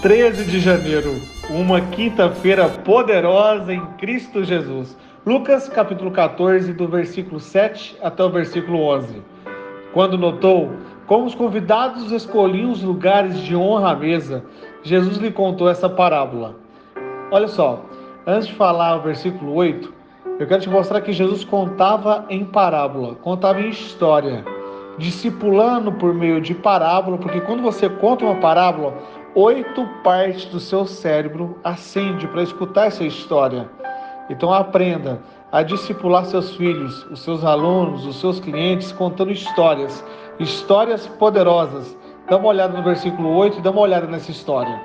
13 de janeiro, uma quinta-feira poderosa em Cristo Jesus. Lucas capítulo 14, do versículo 7 até o versículo 11. Quando notou como os convidados escolhiam os lugares de honra à mesa, Jesus lhe contou essa parábola. Olha só, antes de falar o versículo 8, eu quero te mostrar que Jesus contava em parábola, contava em história, discipulando por meio de parábola, porque quando você conta uma parábola, oito partes do seu cérebro acende para escutar essa história. Então aprenda a discipular seus filhos, os seus alunos, os seus clientes, contando histórias, histórias poderosas. Dá uma olhada no versículo 8 e dá uma olhada nessa história.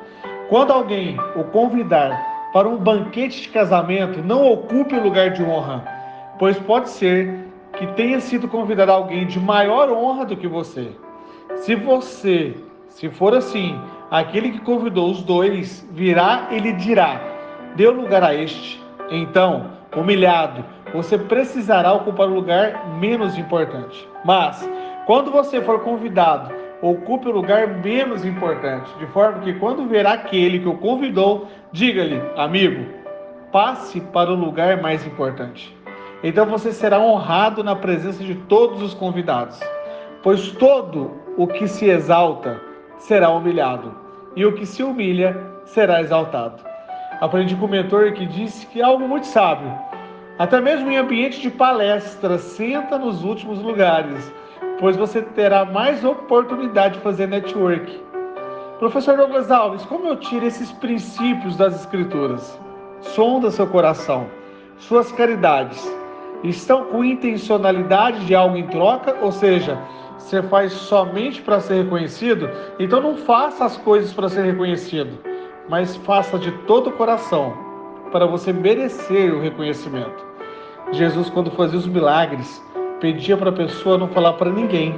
Quando alguém o convidar para um banquete de casamento, não ocupe o lugar de honra, pois pode ser que tenha sido convidado alguém de maior honra do que você. Se você, se for assim, Aquele que convidou os dois virá e lhe dirá: Dê lugar a este. Então, humilhado, você precisará ocupar o lugar menos importante. Mas, quando você for convidado, ocupe o lugar menos importante, de forma que quando ver aquele que o convidou, diga-lhe: Amigo, passe para o lugar mais importante. Então você será honrado na presença de todos os convidados, pois todo o que se exalta será humilhado e o que se humilha será exaltado. Aprendi com o mentor que disse que algo muito sábio. Até mesmo em ambiente de palestra, senta nos últimos lugares, pois você terá mais oportunidade de fazer network. Professor Douglas Alves, como eu tiro esses princípios das Escrituras? Sonda seu coração, suas caridades. Estão com intencionalidade de algo em troca, ou seja, você faz somente para ser reconhecido, então não faça as coisas para ser reconhecido, mas faça de todo o coração para você merecer o reconhecimento. Jesus, quando fazia os milagres, pedia para a pessoa não falar para ninguém,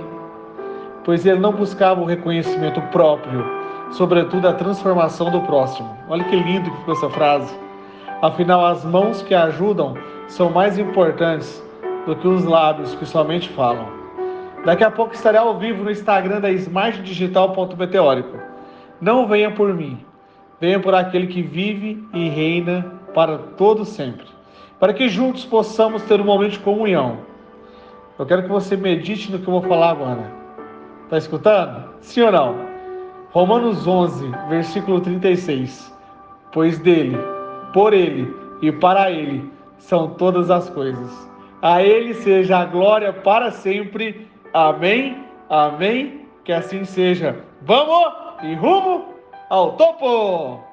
pois ele não buscava o reconhecimento próprio, sobretudo a transformação do próximo. Olha que lindo que ficou essa frase. Afinal, as mãos que ajudam são mais importantes do que os lábios que somente falam. Daqui a pouco estarei ao vivo no Instagram da smartdigital.meteórico. Não venha por mim, venha por aquele que vive e reina para todo sempre. Para que juntos possamos ter um momento de comunhão. Eu quero que você medite no que eu vou falar agora. Está escutando? Sim ou não? Romanos 11, versículo 36. Pois dele, por ele e para ele são todas as coisas. A ele seja a glória para sempre. Amém, amém, que assim seja. Vamos e rumo ao topo!